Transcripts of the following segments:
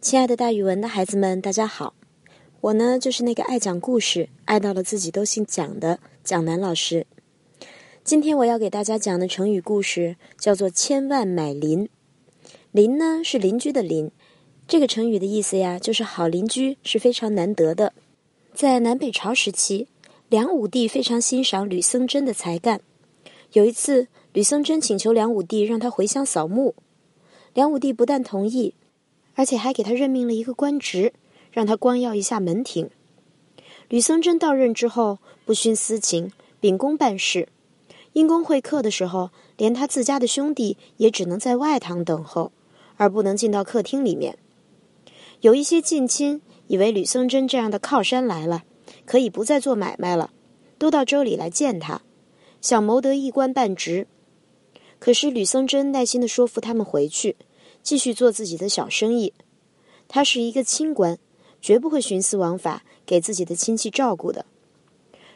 亲爱的，大语文的孩子们，大家好！我呢，就是那个爱讲故事、爱到了自己都姓蒋的蒋楠老师。今天我要给大家讲的成语故事叫做“千万买邻”。邻呢是邻居的邻，这个成语的意思呀，就是好邻居是非常难得的。在南北朝时期，梁武帝非常欣赏吕僧真的才干。有一次，吕僧真请求梁武帝让他回乡扫墓，梁武帝不但同意。而且还给他任命了一个官职，让他光耀一下门庭。吕僧真到任之后，不徇私情，秉公办事。因公会客的时候，连他自家的兄弟也只能在外堂等候，而不能进到客厅里面。有一些近亲以为吕僧真这样的靠山来了，可以不再做买卖了，都到州里来见他，想谋得一官半职。可是吕僧真耐心的说服他们回去。继续做自己的小生意，他是一个清官，绝不会徇私枉法，给自己的亲戚照顾的。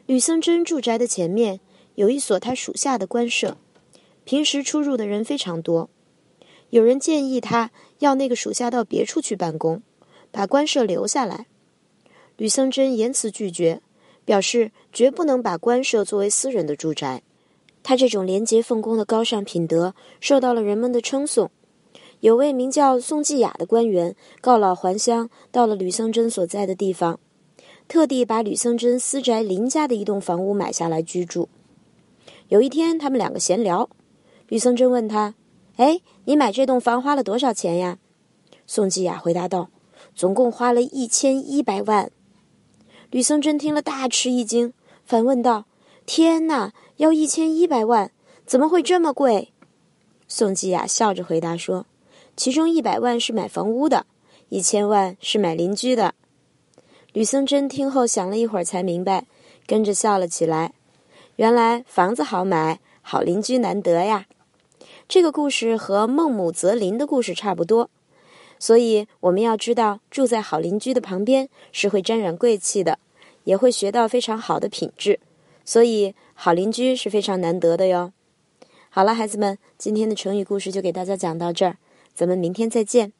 吕僧真住宅的前面有一所他属下的官舍，平时出入的人非常多。有人建议他要那个属下到别处去办公，把官舍留下来。吕僧真严词拒绝，表示绝不能把官舍作为私人的住宅。他这种廉洁奉公的高尚品德受到了人们的称颂。有位名叫宋继雅的官员告老还乡，到了吕僧真所在的地方，特地把吕僧真私宅邻家的一栋房屋买下来居住。有一天，他们两个闲聊，吕僧真问他：“哎，你买这栋房花了多少钱呀？”宋继雅回答道：“总共花了一千一百万。”吕僧真听了大吃一惊，反问道：“天哪，要一千一百万，怎么会这么贵？”宋继雅笑着回答说。其中一百万是买房屋的，一千万是买邻居的。吕僧真听后想了一会儿，才明白，跟着笑了起来。原来房子好买，好邻居难得呀。这个故事和孟母择邻的故事差不多，所以我们要知道，住在好邻居的旁边是会沾染贵气的，也会学到非常好的品质。所以，好邻居是非常难得的哟。好了，孩子们，今天的成语故事就给大家讲到这儿。咱们明天再见。